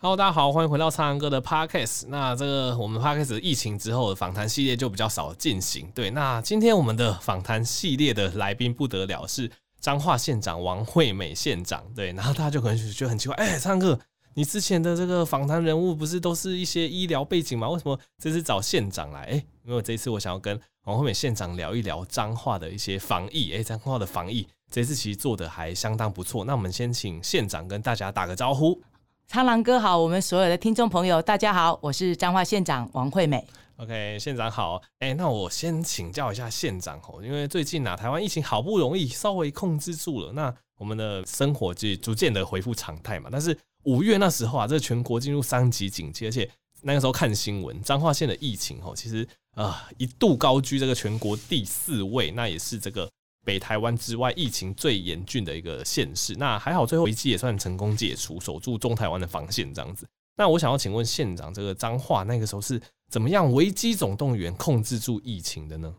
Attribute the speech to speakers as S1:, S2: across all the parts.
S1: Hello，大家好，欢迎回到苍狼哥的 Podcast。那这个我们 Podcast 疫情之后的访谈系列就比较少进行。对，那今天我们的访谈系列的来宾不得了，是彰化县长王惠美县长。对，然后大家就可能觉得很奇怪，哎、欸，苍狼哥，你之前的这个访谈人物不是都是一些医疗背景吗？为什么这次找县长来？哎、欸，因为这一次我想要跟王惠美县长聊一聊彰化的一些防疫。哎、欸，彰化的防疫这次其实做的还相当不错。那我们先请县长跟大家打个招呼。
S2: 苍狼哥好，我们所有的听众朋友，大家好，我是彰化县长王惠美。
S1: OK，县长好。哎、那我先请教一下县长哦，因为最近啊，台湾疫情好不容易稍微控制住了，那我们的生活就逐渐的恢复常态嘛。但是五月那时候啊，这全国进入三级警戒，而且那个时候看新闻，彰化县的疫情哦，其实啊、一度高居这个全国第四位，那也是这个。北台湾之外，疫情最严峻的一个县市，那还好，最后一季也算成功解除，守住中台湾的防线这样子。那我想要请问县长，这个彰化那个时候是怎么样危机总动员控制住疫情的呢？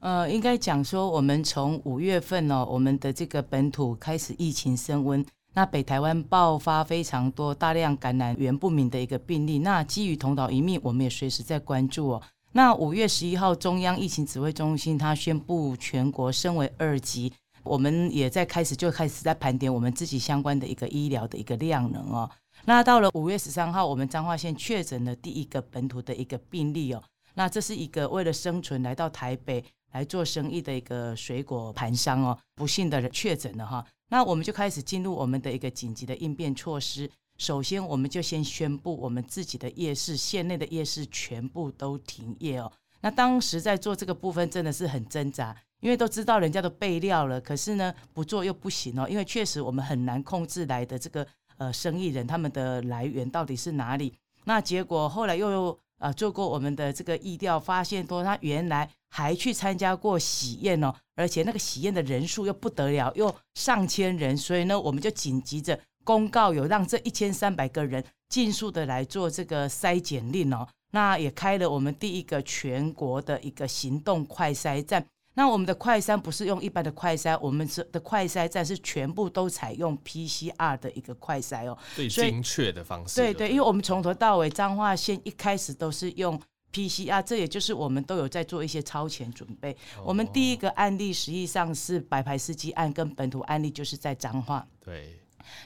S2: 呃，应该讲说，我们从五月份哦，我们的这个本土开始疫情升温，那北台湾爆发非常多大量感染源不明的一个病例，那基于同岛一命，我们也随时在关注哦。那五月十一号，中央疫情指挥中心它宣布全国升为二级，我们也在开始就开始在盘点我们自己相关的一个医疗的一个量能哦。那到了五月十三号，我们彰化县确诊了第一个本土的一个病例哦。那这是一个为了生存来到台北来做生意的一个水果盘商哦，不幸的确诊了哈。那我们就开始进入我们的一个紧急的应变措施。首先，我们就先宣布我们自己的夜市，县内的夜市全部都停业哦。那当时在做这个部分真的是很挣扎，因为都知道人家都备料了，可是呢不做又不行哦，因为确实我们很难控制来的这个呃生意人他们的来源到底是哪里。那结果后来又呃做过我们的这个意调，发现说他原来还去参加过喜宴哦，而且那个喜宴的人数又不得了，又上千人，所以呢我们就紧急着。公告有让这一千三百个人尽速的来做这个筛检令哦，那也开了我们第一个全国的一个行动快筛站。那我们的快筛不是用一般的快筛，我们的快筛站是全部都采用 PCR 的一个快筛哦，
S1: 最精确的方式。
S2: 对对，因为我们从头到尾彰化县一开始都是用 PCR，这也就是我们都有在做一些超前准备。我们第一个案例实际上是白牌司机案跟本土案例，就是在彰化。
S1: 对。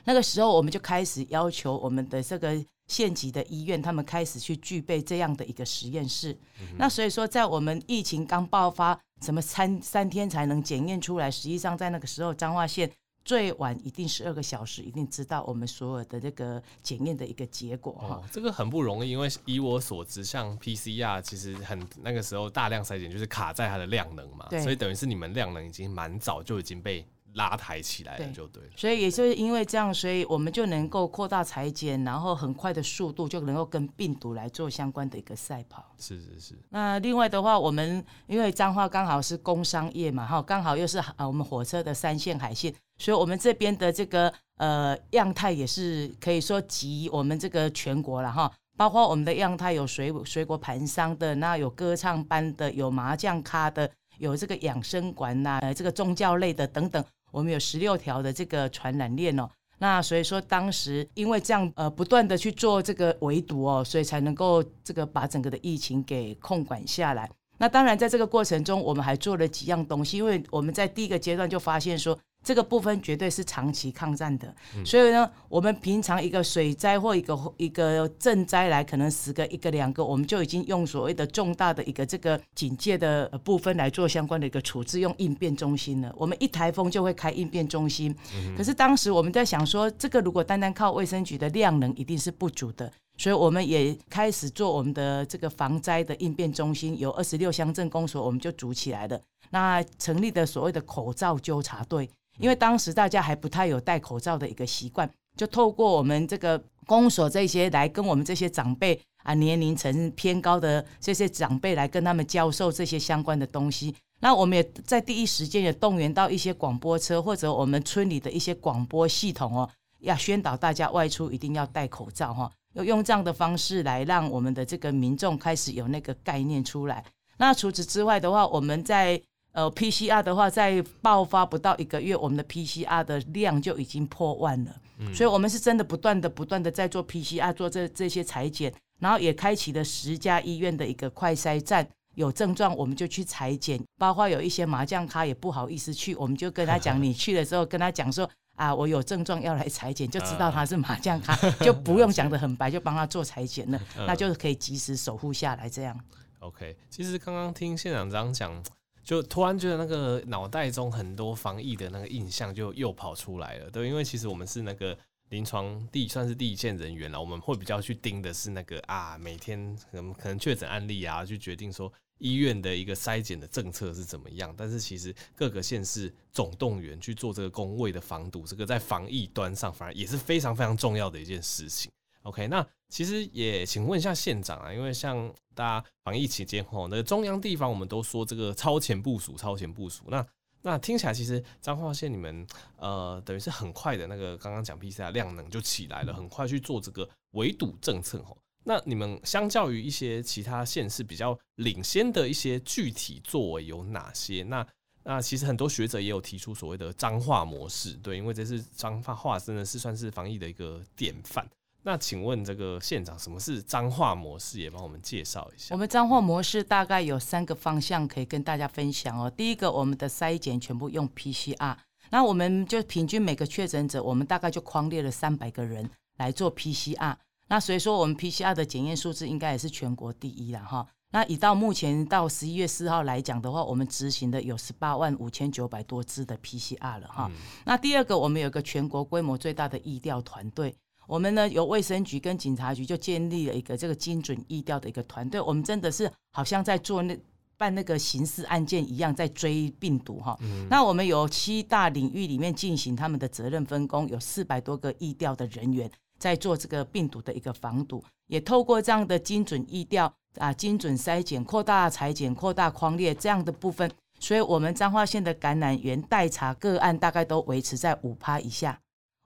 S2: 那个时候，我们就开始要求我们的这个县级的医院，他们开始去具备这样的一个实验室。嗯、那所以说，在我们疫情刚爆发，什么三三天才能检验出来？实际上，在那个时候，彰化县最晚一定十二个小时，一定知道我们所有的这个检验的一个结果哈、
S1: 哦。这个很不容易，因为以我所知，像 PCR 其实很那个时候大量筛检就是卡在它的量能嘛，所以等于是你们量能已经蛮早就已经被。拉抬起来了就对了，
S2: 所以也就是因为这样，所以我们就能够扩大裁剪，然后很快的速度就能够跟病毒来做相关的一个赛跑。
S1: 是是是。
S2: 那另外的话，我们因为彰化刚好是工商业嘛，哈，刚好又是啊我们火车的三线海线，所以我们这边的这个呃样态也是可以说集我们这个全国了哈，包括我们的样态有水水果盘商的，那有歌唱班的，有麻将咖的，有这个养生馆呐，呃这个宗教类的等等。我们有十六条的这个传染链哦，那所以说当时因为这样呃不断的去做这个围堵哦，所以才能够这个把整个的疫情给控管下来。那当然在这个过程中，我们还做了几样东西，因为我们在第一个阶段就发现说。这个部分绝对是长期抗战的，所以呢，我们平常一个水灾或一个一个震灾来，可能十个一个两个，我们就已经用所谓的重大的一个这个警戒的部分来做相关的一个处置，用应变中心了。我们一台风就会开应变中心，可是当时我们在想说，这个如果单单靠卫生局的量能一定是不足的，所以我们也开始做我们的这个防灾的应变中心，有二十六乡镇公所，我们就组起来了。那成立的所谓的口罩纠察队。因为当时大家还不太有戴口罩的一个习惯，就透过我们这个公所这些来跟我们这些长辈啊，年龄层偏高的这些长辈来跟他们教授这些相关的东西。那我们也在第一时间也动员到一些广播车或者我们村里的一些广播系统哦，要宣导大家外出一定要戴口罩哈，要用这样的方式来让我们的这个民众开始有那个概念出来。那除此之外的话，我们在呃 PCR 的话，在爆发不到一个月，我们的 PCR 的量就已经破万了。嗯，所以我们是真的不断的、不断的在做 PCR，做这这些裁剪，然后也开启了十家医院的一个快筛站。有症状我们就去裁剪，包括有一些麻将咖也不好意思去，我们就跟他讲，你去的时候跟他讲说啊，我有症状要来裁剪，就知道他是麻将咖，就不用讲的很白，就帮他做裁剪了，那就是可以及时守护下来这样。
S1: OK，其实刚刚听县长这样讲，就突然觉得那个脑袋中很多防疫的那个印象就又跑出来了，对，因为其实我们是那个。临床第算是第一线人员了，我们会比较去盯的是那个啊，每天可能可能确诊案例啊，去决定说医院的一个筛检的政策是怎么样。但是其实各个县市总动员去做这个工位的防堵，这个在防疫端上反而也是非常非常重要的一件事情。OK，那其实也请问一下县长啊，因为像大家防疫期间吼，那个中央地方我们都说这个超前部署，超前部署那。那听起来其实彰化县你们呃等于是很快的那个刚刚讲 PCR 量能就起来了，很快去做这个围堵政策吼。那你们相较于一些其他县市比较领先的一些具体作为有哪些？那那其实很多学者也有提出所谓的彰化模式，对，因为这是彰化真的是算是防疫的一个典范。那请问这个县长，什么是彰化模式？也帮我们介绍一下。
S2: 我们彰化模式大概有三个方向可以跟大家分享哦。第一个，我们的筛检全部用 PCR，那我们就平均每个确诊者，我们大概就框列了三百个人来做 PCR。那所以说，我们 PCR 的检验数字应该也是全国第一了哈。那以到目前到十一月四号来讲的话，我们执行的有十八万五千九百多支的 PCR 了哈。嗯、那第二个，我们有个全国规模最大的疫调团队。我们呢，由卫生局跟警察局就建立了一个这个精准疫调的一个团队，我们真的是好像在做那办那个刑事案件一样，在追病毒哈。嗯、那我们有七大领域里面进行他们的责任分工，有四百多个疫调的人员在做这个病毒的一个防堵，也透过这样的精准疫调啊、精准筛检、扩大裁剪、扩大框列这样的部分，所以我们彰化县的感染源待查个案大概都维持在五趴以下。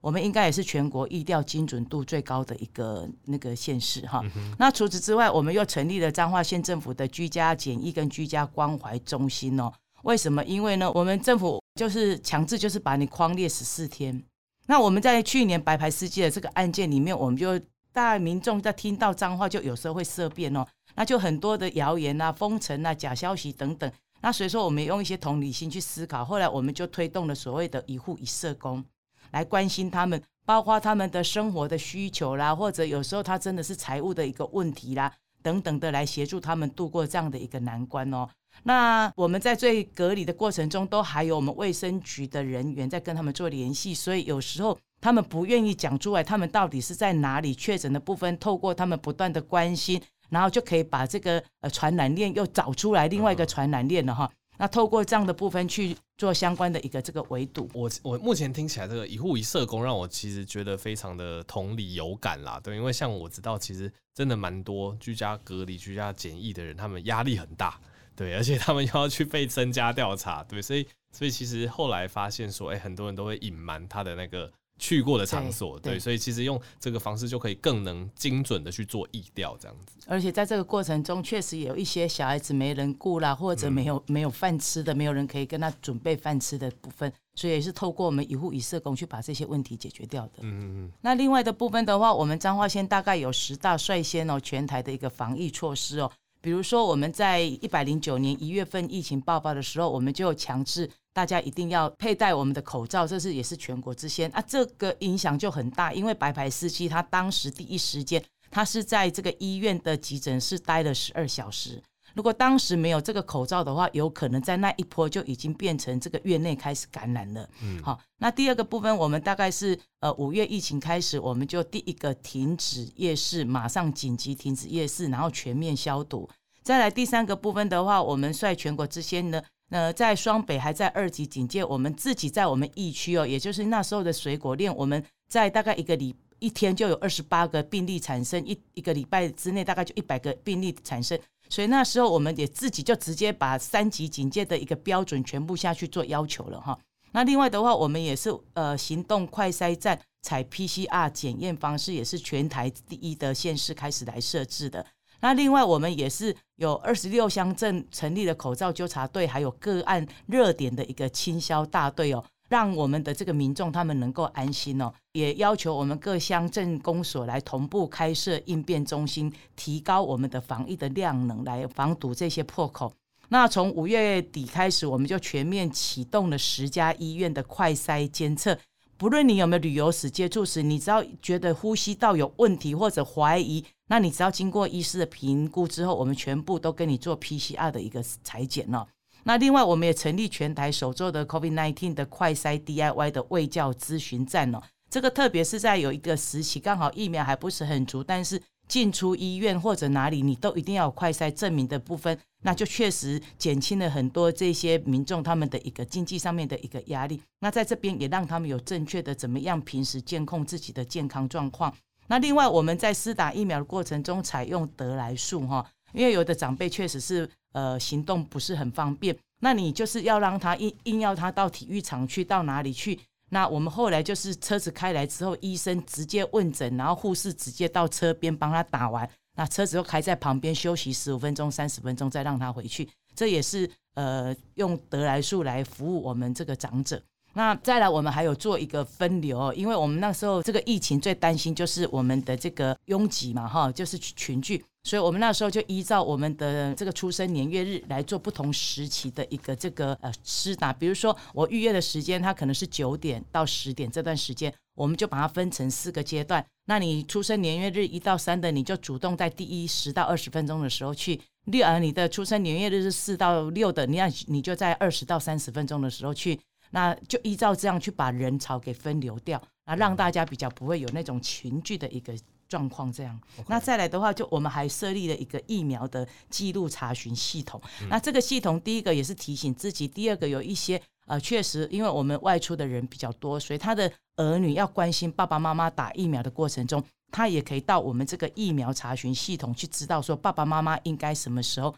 S2: 我们应该也是全国疫调精准度最高的一个那个县市哈。嗯、那除此之外，我们又成立了彰化县政府的居家检疫跟居家关怀中心哦。为什么？因为呢，我们政府就是强制就是把你框列十四天。那我们在去年白牌司机的这个案件里面，我们就大家民众在听到彰化，就有时候会色变哦。那就很多的谣言啊、风声啊、假消息等等。那所以说，我们用一些同理心去思考，后来我们就推动了所谓的一户一社工。来关心他们，包括他们的生活的需求啦，或者有时候他真的是财务的一个问题啦，等等的，来协助他们度过这样的一个难关哦。那我们在最隔离的过程中，都还有我们卫生局的人员在跟他们做联系，所以有时候他们不愿意讲出来，他们到底是在哪里确诊的部分，透过他们不断的关心，然后就可以把这个呃传染链又找出来，另外一个传染链了哈。那透过这样的部分去做相关的一个这个围堵，
S1: 我我目前听起来这个一户一社工让我其实觉得非常的同理有感啦，对，因为像我知道其实真的蛮多居家隔离、居家检疫的人，他们压力很大，对，而且他们又要去被增加调查，对，所以所以其实后来发现说，哎，很多人都会隐瞒他的那个。去过的场所，对，对，所以其实用这个方式就可以更能精准的去做疫调这样子。
S2: 而且在这个过程中，确实也有一些小孩子没人顾啦，或者没有、嗯、没有饭吃的，没有人可以跟他准备饭吃的部分，所以也是透过我们一户一社工去把这些问题解决掉的。嗯嗯。那另外的部分的话，我们彰化县大概有十大率先哦，全台的一个防疫措施哦，比如说我们在一百零九年一月份疫情爆发的时候，我们就强制。大家一定要佩戴我们的口罩，这是也是全国之先啊！这个影响就很大，因为白牌司机他当时第一时间，他是在这个医院的急诊室待了十二小时。如果当时没有这个口罩的话，有可能在那一波就已经变成这个院内开始感染了。嗯，好，那第二个部分，我们大概是呃五月疫情开始，我们就第一个停止夜市，马上紧急停止夜市，然后全面消毒。再来第三个部分的话，我们率全国之先呢。呃，在双北还在二级警戒，我们自己在我们疫区哦，也就是那时候的水果链，我们在大概一个礼一天就有二十八个病例产生，一一个礼拜之内大概就一百个病例产生，所以那时候我们也自己就直接把三级警戒的一个标准全部下去做要求了哈。那另外的话，我们也是呃行动快筛站采 PCR 检验方式，也是全台第一的县市开始来设置的。那另外我们也是有二十六乡镇成立了口罩纠察队，还有个案热点的一个清消大队哦，让我们的这个民众他们能够安心哦。也要求我们各乡镇公所来同步开设应变中心，提高我们的防疫的量能，来防堵这些破口。那从五月底开始，我们就全面启动了十家医院的快筛监测。不论你有没有旅游史、接触史，你只要觉得呼吸道有问题或者怀疑，那你只要经过医师的评估之后，我们全部都跟你做 PCR 的一个裁剪哦。那另外，我们也成立全台首座的 COVID-19 的快筛 DIY 的卫教咨询站哦。这个特别是在有一个时期，刚好疫苗还不是很足，但是进出医院或者哪里，你都一定要有快筛证明的部分。那就确实减轻了很多这些民众他们的一个经济上面的一个压力。那在这边也让他们有正确的怎么样平时监控自己的健康状况。那另外我们在施打疫苗的过程中采用得来速哈，因为有的长辈确实是呃行动不是很方便，那你就是要让他硬硬要他到体育场去，到哪里去？那我们后来就是车子开来之后，医生直接问诊，然后护士直接到车边帮他打完。那车子又开在旁边休息十五分钟、三十分钟，再让他回去。这也是呃用得来术来服务我们这个长者。那再来，我们还有做一个分流，因为我们那时候这个疫情最担心就是我们的这个拥挤嘛，哈，就是群聚。所以我们那时候就依照我们的这个出生年月日来做不同时期的一个这个呃施打。比如说我预约的时间，它可能是九点到十点这段时间，我们就把它分成四个阶段。那你出生年月日一到三的，你就主动在第一十到二十分钟的时候去；六呃，你的出生年月日是四到六的，你要你就在二十到三十分钟的时候去。那就依照这样去把人潮给分流掉，那让大家比较不会有那种群聚的一个状况。这样.那再来的话，就我们还设立了一个疫苗的记录查询系统。嗯。那这个系统，第一个也是提醒自己，第二个有一些呃，确实，因为我们外出的人比较多，所以他的儿女要关心爸爸妈妈打疫苗的过程中，他也可以到我们这个疫苗查询系统去知道说爸爸妈妈应该什么时候啊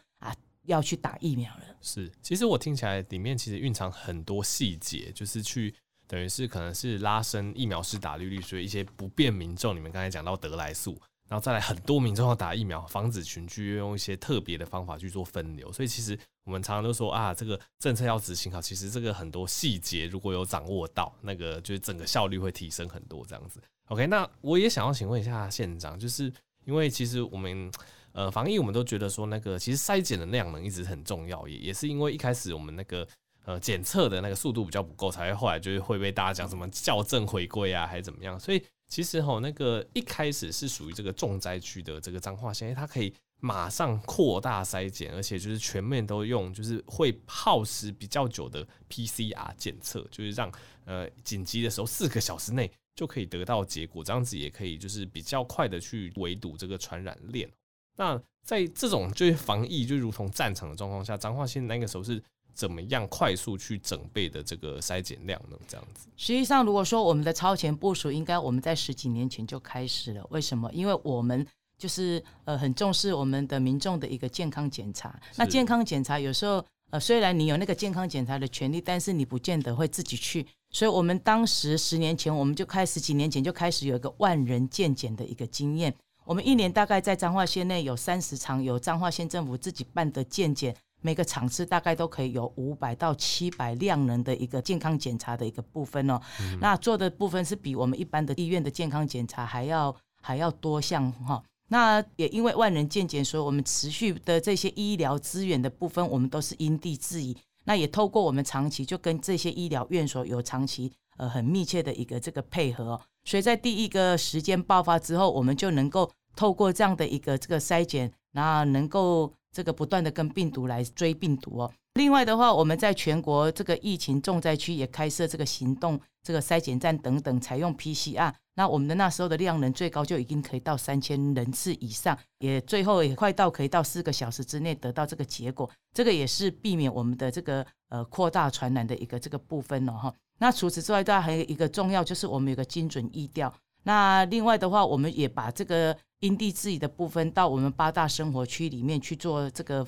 S2: 要去打疫苗了。
S1: 是，其实我听起来里面其实蕴藏很多细节，就是去。等于是可能是拉升疫苗是打率率，所以一些不便民众，你们刚才讲到得来速，然后再来很多民众要打疫苗，防止群聚，用一些特别的方法去做分流。所以其实我们常常都说啊，这个政策要执行好，其实这个很多细节如果有掌握到，那个就是整个效率会提升很多这样子。OK，那我也想要请问一下县长，就是因为其实我们呃防疫，我们都觉得说那个其实筛检的量能一直很重要，也也是因为一开始我们那个。呃，检测的那个速度比较不够，才会后来就是会被大家讲什么校正回归啊，还是怎么样？所以其实吼，那个一开始是属于这个重灾区的这个彰化县，它可以马上扩大筛检，而且就是全面都用，就是会耗时比较久的 PCR 检测，就是让呃紧急的时候四个小时内就可以得到结果，这样子也可以就是比较快的去围堵这个传染链。那在这种就是防疫就如同战场的状况下，彰化县那个时候是。怎么样快速去整备的这个筛检量呢？这样子，
S2: 实际上如果说我们的超前部署，应该我们在十几年前就开始了。为什么？因为我们就是呃很重视我们的民众的一个健康检查。那健康检查有时候呃虽然你有那个健康检查的权利，但是你不见得会自己去。所以我们当时十年前我们就开始，几年前就开始有一个万人健检的一个经验。我们一年大概在彰化县内有三十场由彰化县政府自己办的健检。每个场次大概都可以有五百到七百量能的一个健康检查的一个部分哦，嗯、那做的部分是比我们一般的医院的健康检查还要还要多项哈。那也因为万人健检，所以我们持续的这些医疗资源的部分，我们都是因地制宜。那也透过我们长期就跟这些医疗院所有长期呃很密切的一个这个配合，哦，所以在第一个时间爆发之后，我们就能够透过这样的一个这个筛检，那能够。这个不断的跟病毒来追病毒哦。另外的话，我们在全国这个疫情重灾区也开设这个行动这个筛检站等等，采用 PCR。那我们的那时候的量能最高就已经可以到三千人次以上，也最后也快到可以到四个小时之内得到这个结果。这个也是避免我们的这个呃扩大传染的一个这个部分了哈。那除此之外，大家还有一个重要就是我们有个精准疫调。那另外的话，我们也把这个。因地制宜的部分，到我们八大生活区里面去做这个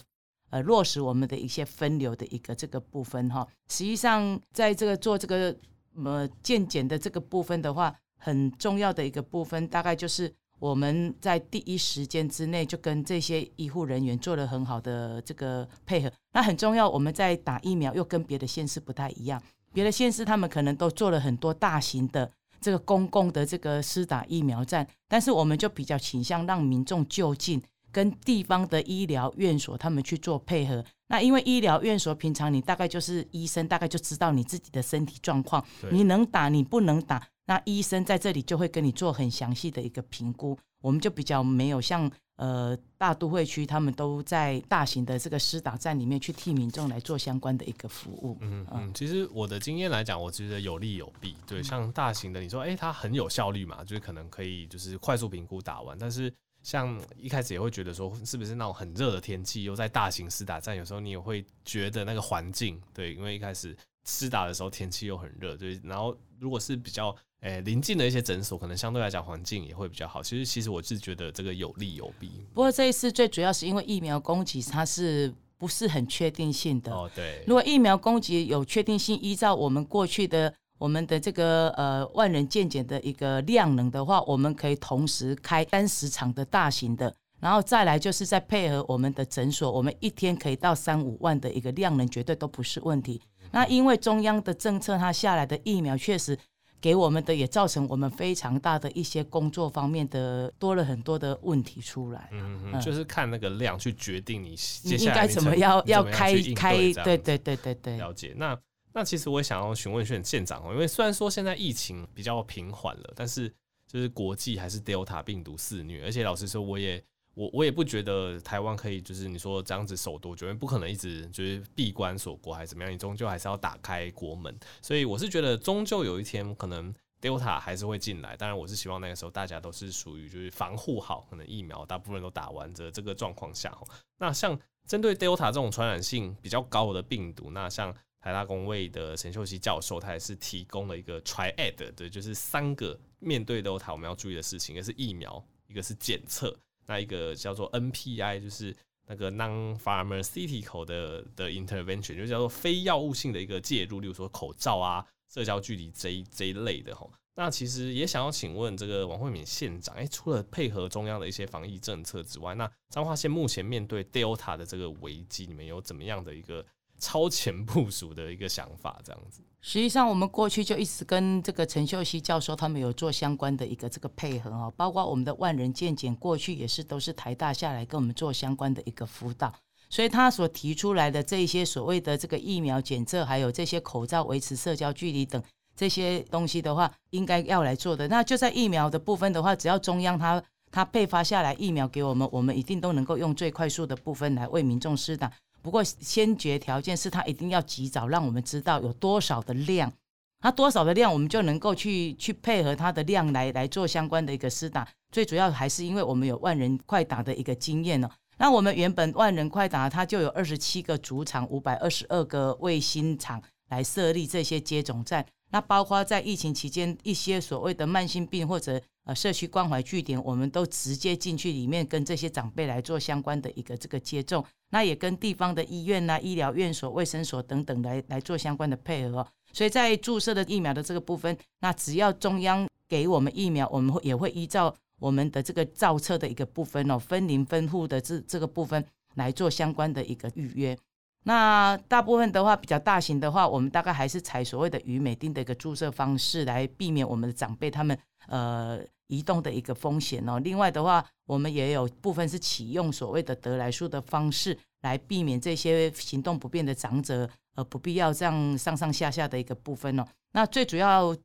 S2: 呃落实我们的一些分流的一个这个部分哈。实际上，在这个做这个呃健检的这个部分的话，很重要的一个部分，大概就是我们在第一时间之内就跟这些医护人员做了很好的这个配合。那很重要，我们在打疫苗又跟别的县市不太一样，别的县市他们可能都做了很多大型的这个公共的这个施打疫苗站，但是我们就比较倾向让民众就近跟地方的医疗院所他们去做配合。那因为医疗院所平常你大概就是医生大概就知道你自己的身体状况，你能打你不能打。那医生在这里就会跟你做很详细的一个评估，我们就比较没有像呃大都会区，他们都在大型的这个施打站里面去替民众来做相关的一个服务。
S1: 嗯嗯，其实我的经验来讲，我觉得有利有弊。对，像大型的，你说哎、欸，它很有效率嘛，就是可能可以就是快速评估打完。但是像一开始也会觉得说，是不是那种很热的天气，又在大型施打站，有时候你也会觉得那个环境，对，因为一开始施打的时候天气又很热，对，然后如果是比较。诶，临近的一些诊所可能相对来讲环境也会比较好。其实，其实我是觉得这个有利有弊。
S2: 不过这一次最主要是因为疫苗供给它是不是很确定性的？
S1: 哦，对。
S2: 如果疫苗供给有确定性，依照我们过去的我们的这个呃万人健检的一个量能的话，我们可以同时开三十场的大型的，然后再来就是再配合我们的诊所，我们一天可以到三五万的一个量能，绝对都不是问题。那因为中央的政策，它下来的疫苗确实。给我们的也造成我们非常大的一些工作方面的多了很多的问题出来。
S1: 嗯嗯，就是看那个量去决定你
S2: 接下来应该怎么要要开开，对对对对对。
S1: 了解。那那其实我也想要询问询县长哦，因为虽然说现在疫情比较平缓了，但是就是国际还是 Delta 病毒肆虐，而且老实说我也。我我也不觉得台湾可以，就是你说这样子守多久，因为不可能一直就是闭关锁国还是怎么样，你终究还是要打开国门。所以我是觉得，终究有一天可能 Delta 还是会进来。当然，我是希望那个时候大家都是属于就是防护好，可能疫苗大部分都打完的这个状况下。那像针对 Delta 这种传染性比较高的病毒，那像台大公卫的陈秀熙教授，他也是提供了一个 Triad，对，就是三个面对 Delta 我们要注意的事情，一个是疫苗，一个是检测。那一个叫做 NPI，就是那个 non-pharmaceutical 的的 intervention，就叫做非药物性的一个介入，例如说口罩啊、社交距离这一这一类的吼。那其实也想要请问这个王惠敏县长，哎，除了配合中央的一些防疫政策之外，那彰化县目前面对 Delta 的这个危机，你们有怎么样的一个超前部署的一个想法？这样子。
S2: 实际上，我们过去就一直跟这个陈秀熙教授他们有做相关的一个这个配合哦，包括我们的万人健检，过去也是都是台大下来跟我们做相关的一个辅导，所以他所提出来的这一些所谓的这个疫苗检测，还有这些口罩维持社交距离等这些东西的话，应该要来做的。那就在疫苗的部分的话，只要中央他他配发下来疫苗给我们，我们一定都能够用最快速的部分来为民众施打。不过，先决条件是他一定要及早让我们知道有多少的量，他多少的量，我们就能够去去配合他的量来来做相关的一个施打。最主要还是因为我们有万人快打的一个经验哦。那我们原本万人快打，它就有二十七个主场，五百二十二个卫星场来设立这些接种站。那包括在疫情期间，一些所谓的慢性病或者呃社区关怀据点，我们都直接进去里面跟这些长辈来做相关的一个这个接种。那也跟地方的医院呐、医疗院所、卫生所等等来来做相关的配合，所以在注射的疫苗的这个部分，那只要中央给我们疫苗，我们会也会依照我们的这个造册的一个部分哦，分龄分户的这这个部分来做相关的一个预约。那大部分的话，比较大型的话，我们大概还是采所谓的余美定的一个注射方式，来避免我们的长辈他们呃。移动的一个风险哦。另外的话，我们也有部分是启用所谓的得来速的方式，来避免这些行动不便的长者呃不必要这样上上下下的一个部分哦。那最主要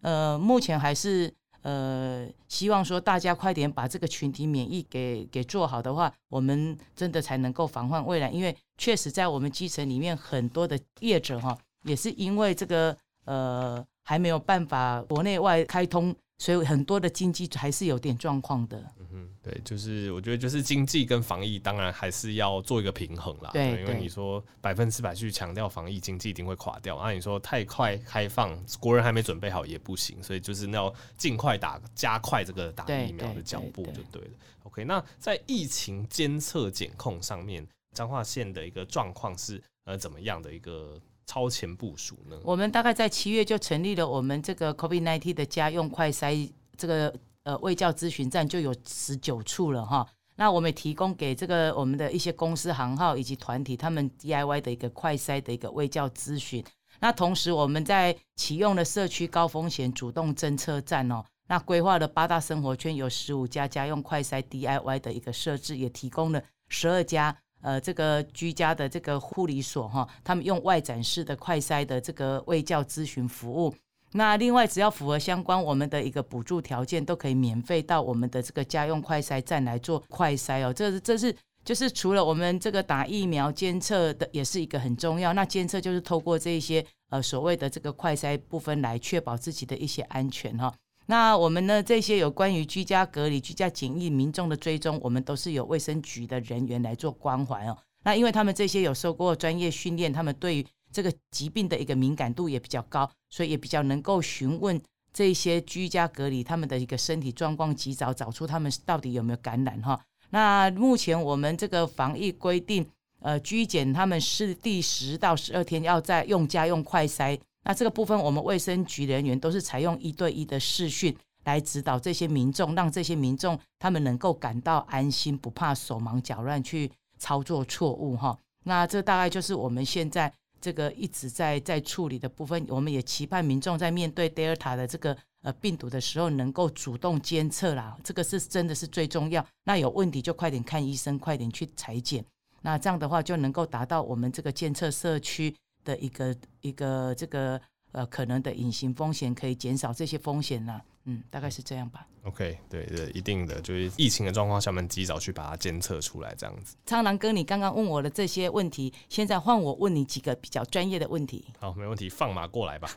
S2: 呃，目前还是呃希望说大家快点把这个群体免疫给给做好的话，我们真的才能够防患未来。因为确实在我们基层里面很多的业者哈，也是因为这个呃还没有办法国内外开通。所以很多的经济还是有点状况的。
S1: 嗯哼，对，就是我觉得就是经济跟防疫当然还是要做一个平衡啦。
S2: 对，
S1: 因为你说百分之百去强调防疫，经济一定会垮掉。那、啊、你说太快开放，国人还没准备好也不行。所以就是要尽快打，加快这个打疫苗的脚步就对了。OK，那在疫情监测检控上面，彰化县的一个状况是呃怎么样的一个？超前部署呢？
S2: 我们大概在七月就成立了我们这个 COVID-19 的家用快筛这个呃卫教咨询站就有十九处了哈。那我们提供给这个我们的一些公司行号以及团体，他们 DIY 的一个快筛的一个卫教咨询。那同时我们在启用了社区高风险主动侦测站哦，那规划了八大生活圈，有十五家家用快筛 DIY 的一个设置，也提供了十二家呃这个居家的这个护理所哈，他们用外展式的快筛的这个卫教咨询服务。那另外，只要符合相关我们的一个补助条件，都可以免费到我们的这个家用快筛站来做快筛哦。这是这是就是除了我们这个打疫苗监测的，也是一个很重要。那监测就是透过这些呃所谓的这个快筛部分来确保自己的一些安全哈。那我们呢这些有关于居家隔离、居家检疫民众的追踪，我们都是由卫生局的人员来做关怀哦。那因为他们这些有受过专业训练，他们对于这个疾病的一个敏感度也比较高，所以也比较能够询问这些居家隔离他们的一个身体状况，及早找出他们到底有没有感染哈。那目前我们这个防疫规定，呃，居检他们是第十到十二天要在用家用快筛，那这个部分我们卫生局人员都是采用一对一的视讯来指导这些民众，让这些民众他们能够感到安心，不怕手忙脚乱去操作错误哈。那这大概就是我们现在。这个一直在在处理的部分，我们也期盼民众在面对 Delta 的这个呃病毒的时候，能够主动监测啦，这个是真的是最重要。那有问题就快点看医生，快点去裁剪。那这样的话就能够达到我们这个监测社区的一个一个这个呃可能的隐形风险，可以减少这些风险呢。嗯，大概是这样吧。
S1: OK，对对，一定的，就是疫情的状况下面，及早去把它监测出来，这样子。
S2: 苍狼哥，你刚刚问我的这些问题，现在换我问你几个比较专业的问题。
S1: 好，没问题，放马过来吧。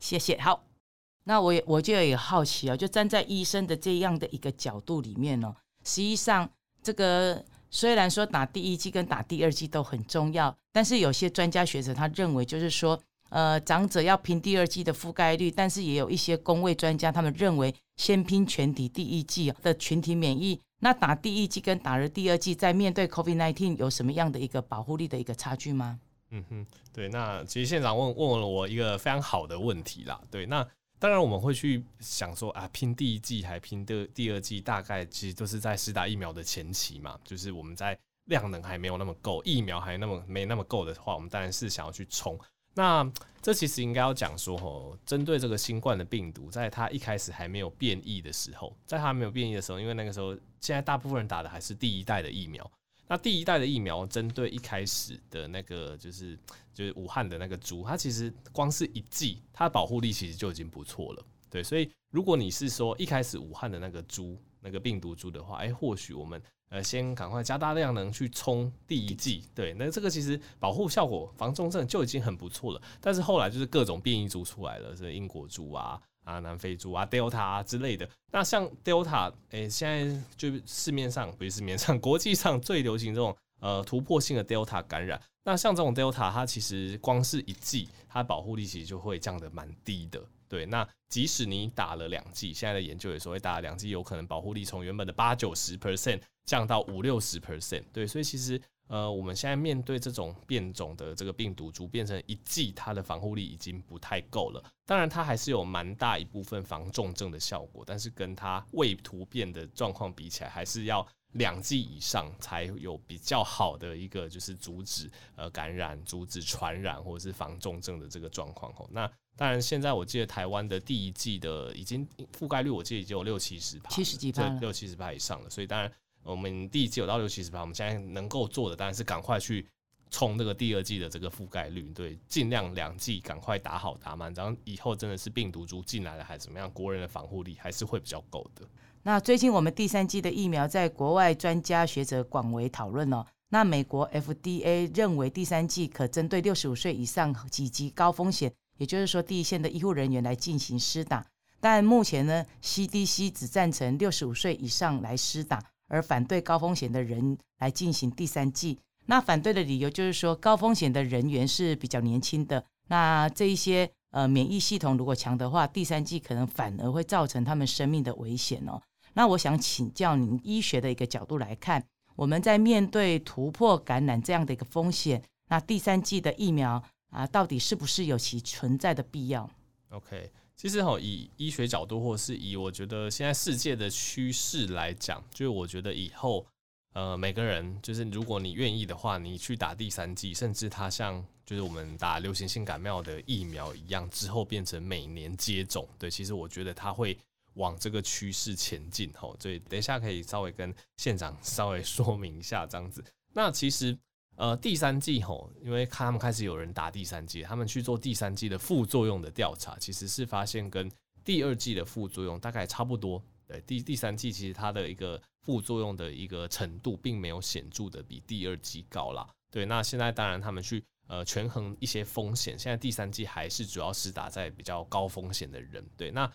S2: 谢谢。好，那我也我就也好奇啊，就站在医生的这样的一个角度里面呢，实际上这个虽然说打第一剂跟打第二剂都很重要，但是有些专家学者他认为就是说。呃，长者要拼第二剂的覆盖率，但是也有一些公卫专家，他们认为先拼全体第一剂的群体免疫。那打第一剂跟打了第二剂，在面对 COVID-19 有什么样的一个保护力的一个差距吗？
S1: 嗯哼，对。那其实县长问问了我一个非常好的问题啦。对，那当然我们会去想说啊，拼第一季还拼的第二季，大概其实都是在施打疫苗的前期嘛，就是我们在量能还没有那么够，疫苗还那么没那么够的话，我们当然是想要去冲。那这其实应该要讲说，吼，针对这个新冠的病毒，在它一开始还没有变异的时候，在它没有变异的时候，因为那个时候，现在大部分人打的还是第一代的疫苗。那第一代的疫苗针对一开始的那个，就是就是武汉的那个猪，它其实光是一剂，它的保护力其实就已经不错了。对，所以如果你是说一开始武汉的那个猪，那个病毒株的话，哎，或许我们。呃，先赶快加大量能去冲第一剂，对，那这个其实保护效果、防重症就已经很不错了。但是后来就是各种变异株出来了，是英国猪啊、啊南非猪啊、Delta 啊之类的。那像 Delta，哎，现在就市面上不是市面上，国际上最流行这种呃突破性的 Delta 感染。那像这种 Delta，它其实光是一剂，它保护力其实就会降得蛮低的。对，那即使你打了两剂，现在的研究也说，会打了两剂有可能保护力从原本的八九十 percent 降到五六十 percent。对，所以其实呃，我们现在面对这种变种的这个病毒株，变成一剂，它的防护力已经不太够了。当然，它还是有蛮大一部分防重症的效果，但是跟它未突变的状况比起来，还是要。两剂以上才有比较好的一个，就是阻止呃感染、阻止传染或者是防重症的这个状况吼。那当然，现在我记得台湾的第一剂的已经覆盖率，我记得已经有六七十趴，
S2: 七十几趴，
S1: 六七十趴以上了。所以当然，我们第一季有到六七十趴，我们现在能够做的当然是赶快去冲这个第二季的这个覆盖率，对，尽量两季赶快打好打满，然后以后真的是病毒株进来了还是怎么样，国人的防护力还是会比较够的。
S2: 那最近我们第三季的疫苗在国外专家学者广为讨论哦。那美国 FDA 认为第三季可针对六十五岁以上及及高风险，也就是说第一线的医护人员来进行施打。但目前呢，CDC 只赞成六十五岁以上来施打，而反对高风险的人来进行第三剂。那反对的理由就是说，高风险的人员是比较年轻的，那这一些呃免疫系统如果强的话，第三剂可能反而会造成他们生命的危险哦。那我想请教您，医学的一个角度来看，我们在面对突破感染这样的一个风险，那第三剂的疫苗啊，到底是不是有其存在的必要
S1: ？OK，其实哈，以医学角度，或是以我觉得现在世界的趋势来讲，就是我觉得以后，呃，每个人就是如果你愿意的话，你去打第三剂，甚至它像就是我们打流行性感冒的疫苗一样，之后变成每年接种，对，其实我觉得它会往这个趋势前进哈。所以等一下可以稍微跟县长稍微说明一下这样子。那其实。呃，第三季吼，因为看他们开始有人打第三季，他们去做第三季的副作用的调查，其实是发现跟第二季的副作用大概差不多。对，第第三季其实它的一个副作用的一个程度，并没有显著的比第二季高啦。对，那现在当然他们去呃权衡一些风险，现在第三季还是主要是打在比较高风险的人。对，那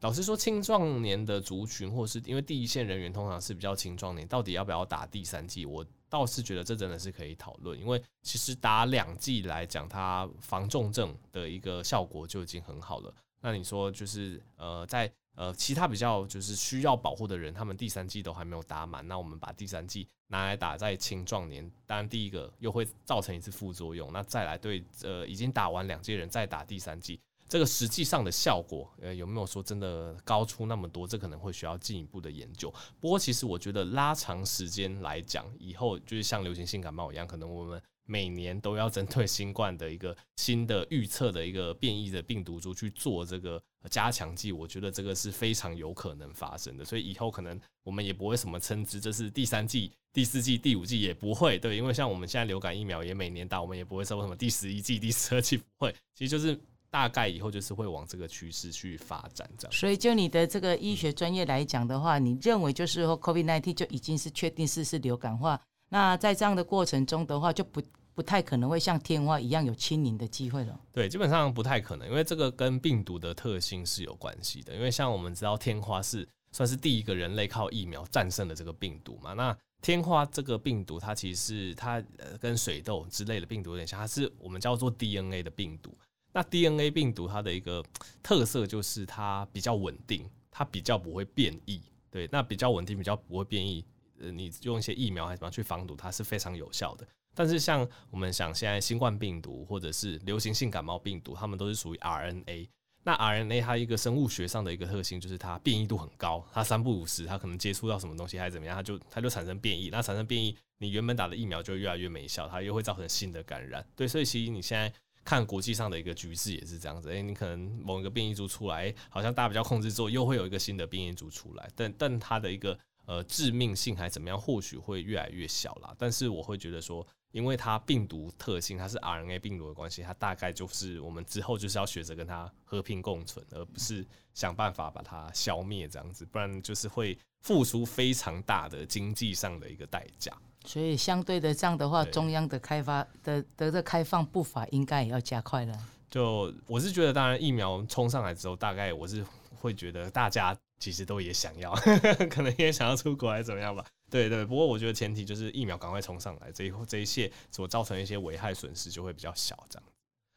S1: 老实说，青壮年的族群，或是因为第一线人员通常是比较青壮年，到底要不要打第三季？我。倒是觉得这真的是可以讨论，因为其实打两剂来讲，它防重症的一个效果就已经很好了。那你说就是呃，在呃其他比较就是需要保护的人，他们第三剂都还没有打满，那我们把第三剂拿来打在青壮年，当然第一个又会造成一次副作用，那再来对呃已经打完两剂人再打第三剂。这个实际上的效果，呃，有没有说真的高出那么多？这可能会需要进一步的研究。不过，其实我觉得拉长时间来讲，以后就是像流行性感冒一样，可能我们每年都要针对新冠的一个新的预测的一个变异的病毒株去做这个加强剂。我觉得这个是非常有可能发生的。所以以后可能我们也不会什么称之这是第三季、第四季、第五季也不会。对，因为像我们现在流感疫苗也每年打，我们也不会说什么第十一季、第十二季不会。其实就是。大概以后就是会往这个趋势去发展，这样。
S2: 所以就你的这个医学专业来讲的话，你认为就是说 COVID-19 就已经是确定是是流感化？那在这样的过程中的话，就不不太可能会像天花一样有清零的机会了。
S1: 对，基本上不太可能，因为这个跟病毒的特性是有关系的。因为像我们知道，天花是算是第一个人类靠疫苗战胜了这个病毒嘛。那天花这个病毒，它其实是它呃跟水痘之类的病毒有点像，它是我们叫做 DNA 的病毒。那 DNA 病毒它的一个特色就是它比较稳定，它比较不会变异。对，那比较稳定，比较不会变异。呃，你用一些疫苗还是怎么去防毒它是非常有效的。但是像我们想现在新冠病毒或者是流行性感冒病毒，它们都是属于 RNA。那 RNA 它一个生物学上的一个特性就是它变异度很高，它三不五时它可能接触到什么东西还是怎么样，它就它就产生变异。那产生变异，你原本打的疫苗就越来越没效，它又会造成新的感染。对，所以其实你现在。看国际上的一个局势也是这样子，诶、你可能某一个变异株出来，好像大家比较控制之后，又会有一个新的变异株出来，但但它的一个呃致命性还怎么样，或许会越来越小啦。但是我会觉得说，因为它病毒特性，它是 RNA 病毒的关系，它大概就是我们之后就是要学着跟它和平共存，而不是想办法把它消灭这样子，不然就是会付出非常大的经济上的一个代价。
S2: 所以相对的这样的话，中央的开发的的的开放步伐应该也要加快了。
S1: 就我是觉得，当然疫苗冲上来之后，大概我是会觉得大家其实都也想要，可能也想要出国还是怎么样吧。对对，不过我觉得前提就是疫苗赶快冲上来，这一这一切所造成一些危害损失就会比较小。这样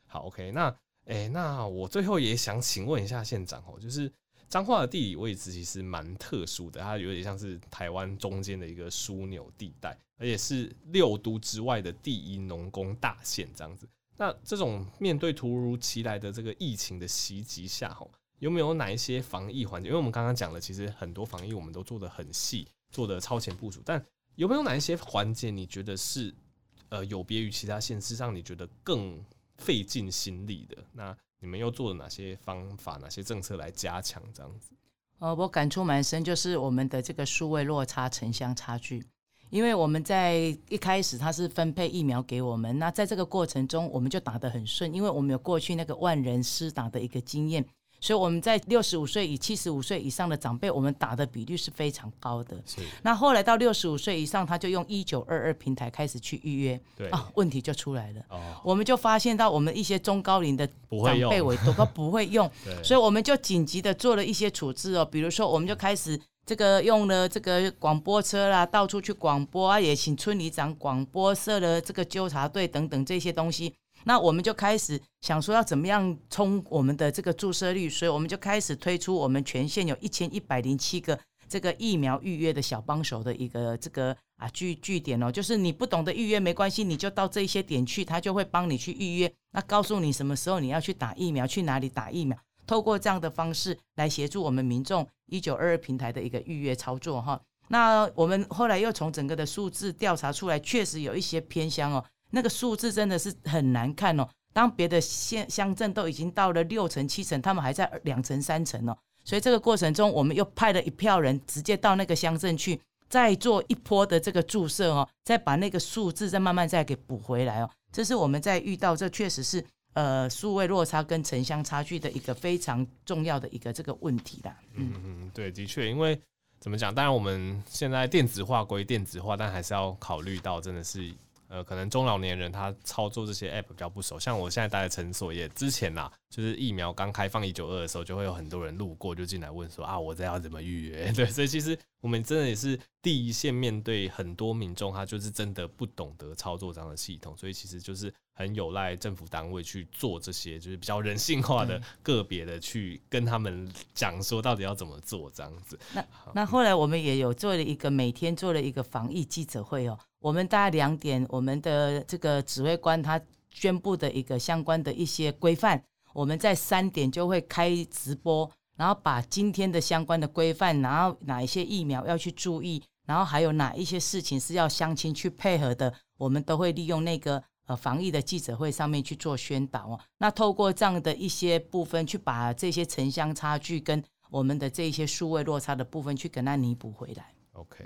S1: 好，OK，那诶、欸，那我最后也想请问一下县长哦，就是。彰化的地理位置其实蛮特殊的，它有点像是台湾中间的一个枢纽地带，而且是六都之外的第一农工大县这样子。那这种面对突如其来的这个疫情的袭击下，吼，有没有哪一些防疫环节？因为我们刚刚讲了，其实很多防疫我们都做得很细，做的超前部署。但有没有哪一些环节你觉得是呃有别于其他县市，让你觉得更费尽心力的？那你们又做了哪些方法、哪些政策来加强这样子？
S2: 呃，我感触蛮深，就是我们的这个数位落差、城乡差距。因为我们在一开始他是分配疫苗给我们，那在这个过程中我们就打得很顺，因为我们有过去那个万人施打的一个经验。所以我们在六十五岁以七十五岁以上的长辈，我们打的比率是非常高的。是。那后来到六十五岁以上，他就用一九二二平台开始去预约。对。啊，问题就出来了。哦。我们就发现到我们一些中高龄的长辈委托他不会用。对。所以我们就紧急的做了一些处置哦，比如说我们就开始这个用了这个广播车啦，到处去广播啊，也请村里长广播，社的这个纠察队等等这些东西。那我们就开始想说要怎么样冲我们的这个注射率，所以我们就开始推出我们全县有一千一百零七个这个疫苗预约的小帮手的一个这个啊据据点哦，就是你不懂得预约没关系，你就到这些点去，他就会帮你去预约，那告诉你什么时候你要去打疫苗，去哪里打疫苗，透过这样的方式来协助我们民众一九二二平台的一个预约操作哈。那我们后来又从整个的数字调查出来，确实有一些偏乡哦，那个数字真的是很难看哦。当别的县乡镇都已经到了六成七成，他们还在两成三成哦。所以这个过程中，我们又派了一票人直接到那个乡镇去，再做一波的这个注射哦，再把那个数字再慢慢再给补回来哦。这是我们在遇到这确实是呃数位落差跟城乡差距的一个非常重要的一个这个问题啦。
S1: 嗯嗯，对，的确，因为。怎么讲？当然，我们现在电子化归电子化，但还是要考虑到，真的是呃，可能中老年人他操作这些 app 比较不熟。像我现在待的诊所也之前呐，就是疫苗刚开放一九二的时候，就会有很多人路过就进来问说啊，我这要怎么预约？对，所以其实我们真的也是第一线面对很多民众，他就是真的不懂得操作这样的系统，所以其实就是。很有赖政府单位去做这些，就是比较人性化的、个别的去跟他们讲说到底要怎么做这样子。
S2: 那那后来我们也有做了一个每天做了一个防疫记者会哦。我们大概两点，我们的这个指挥官他宣布的一个相关的一些规范，我们在三点就会开直播，然后把今天的相关的规范，然后哪一些疫苗要去注意，然后还有哪一些事情是要乡亲去配合的，我们都会利用那个。呃，防疫的记者会上面去做宣导哦，那透过这样的一些部分，去把这些城乡差距跟我们的这一些数位落差的部分，去给它弥补回来。
S1: OK，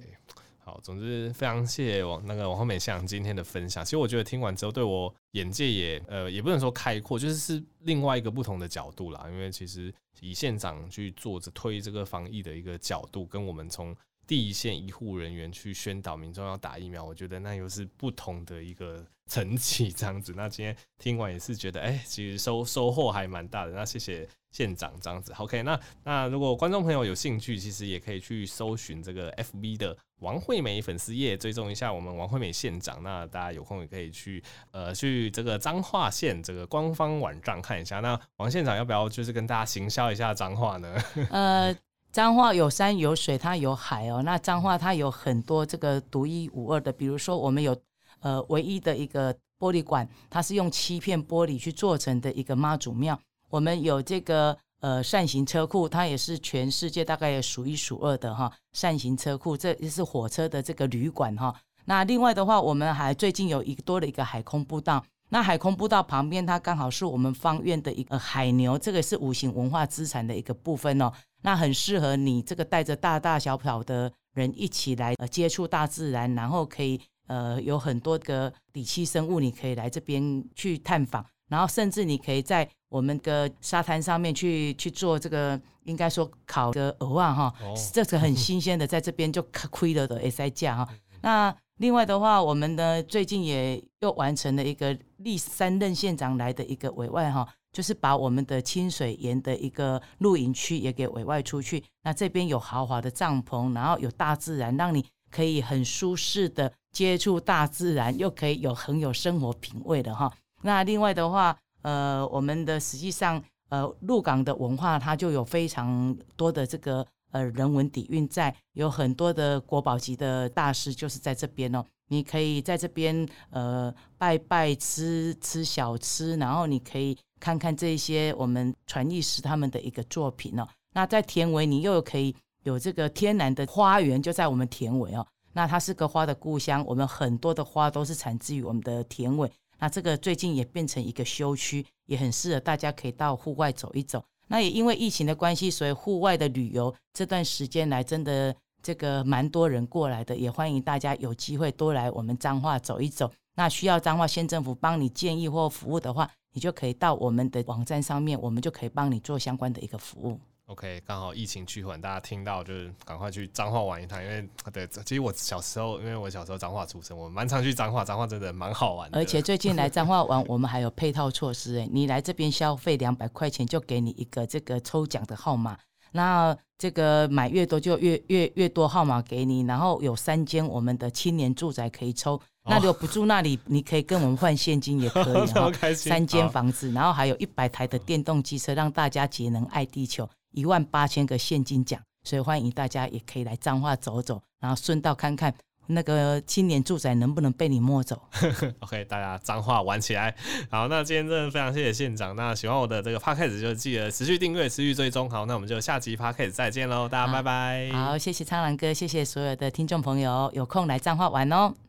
S1: 好，总之非常谢谢王那个王惠美县长今天的分享。其实我觉得听完之后，对我眼界也呃也不能说开阔，就是是另外一个不同的角度啦。因为其实以县长去做着推这个防疫的一个角度，跟我们从第一线医护人员去宣导民众要打疫苗，我觉得那又是不同的一个层级这样子。那今天听完也是觉得，哎、其实收收获还蛮大的。那谢谢县长这样子。OK，那那如果观众朋友有兴趣，其实也可以去搜寻这个 FB 的王惠美粉丝页，追踪一下我们王惠美县长。那大家有空也可以去呃去这个彰化县这个官方网站看一下。那王县长要不要就是跟大家行销一下彰化呢？
S2: 呃。彰化有山有水，它有海哦。那彰化它有很多这个独一无二的，比如说我们有呃唯一的一个玻璃馆，它是用七片玻璃去做成的一个妈祖庙。我们有这个呃扇形车库，它也是全世界大概也数一数二的哈扇形车库，这也是火车的这个旅馆哈。那另外的话，我们还最近有一个多了一个海空步道。那海空步道旁边，它刚好是我们方院的一个海牛，这个是无形文化资产的一个部分哦。那很适合你这个带着大大小小的人一起来呃接触大自然，然后可以呃有很多个底栖生物，你可以来这边去探访，然后甚至你可以在我们的沙滩上面去去做这个，应该说烤的蚵仔哈，这个很新鲜的，在这边就亏了的 S I 价哈。那另外的话，我们呢最近也又完成了一个历三任县长来的一个委外哈。就是把我们的清水岩的一个露营区也给委外出去，那这边有豪华的帐篷，然后有大自然，让你可以很舒适的接触大自然，又可以有很有生活品味的哈。那另外的话，呃，我们的实际上，呃，鹿港的文化它就有非常多的这个呃人文底蕴在，有很多的国宝级的大师就是在这边哦。你可以在这边呃拜拜吃吃小吃，然后你可以。看看这些我们传艺师他们的一个作品哦，那在田尾你又可以有这个天然的花园，就在我们田尾哦。那它是个花的故乡，我们很多的花都是产自于我们的田尾。那这个最近也变成一个休区，也很适合大家可以到户外走一走。那也因为疫情的关系，所以户外的旅游这段时间来真的这个蛮多人过来的，也欢迎大家有机会多来我们彰化走一走。那需要彰化县政府帮你建议或服务的话，你就可以到我们的网站上面，我们就可以帮你做相关的一个服务。
S1: OK，刚好疫情趋缓，大家听到就是赶快去彰化玩一趟，因为对，其实我小时候，因为我小时候彰化出生，我蛮常去彰化，彰化真的蛮好玩的。
S2: 而且最近来彰化玩，我们还有配套措施，哎，你来这边消费两百块钱，就给你一个这个抽奖的号码，然后这个买越多就越越越多号码给你，然后有三间我们的青年住宅可以抽。那如果不住那里，你可以跟我们换现金也可以 哈。三间房子，然后还有一百台的电动机车，让大家节能爱地球。一万八千个现金奖，所以欢迎大家也可以来彰化走走，然后顺道看看那个青年住宅能不能被你摸走？
S1: OK，大家彰化玩起来。好，那今天真的非常谢谢县长。那喜欢我的这个 Podcast 就记得持续订阅、持续追踪。好，那我们就下集 Podcast 再见喽，大家拜拜。
S2: 好，谢谢苍狼哥，谢谢所有的听众朋友，有空来彰化玩哦。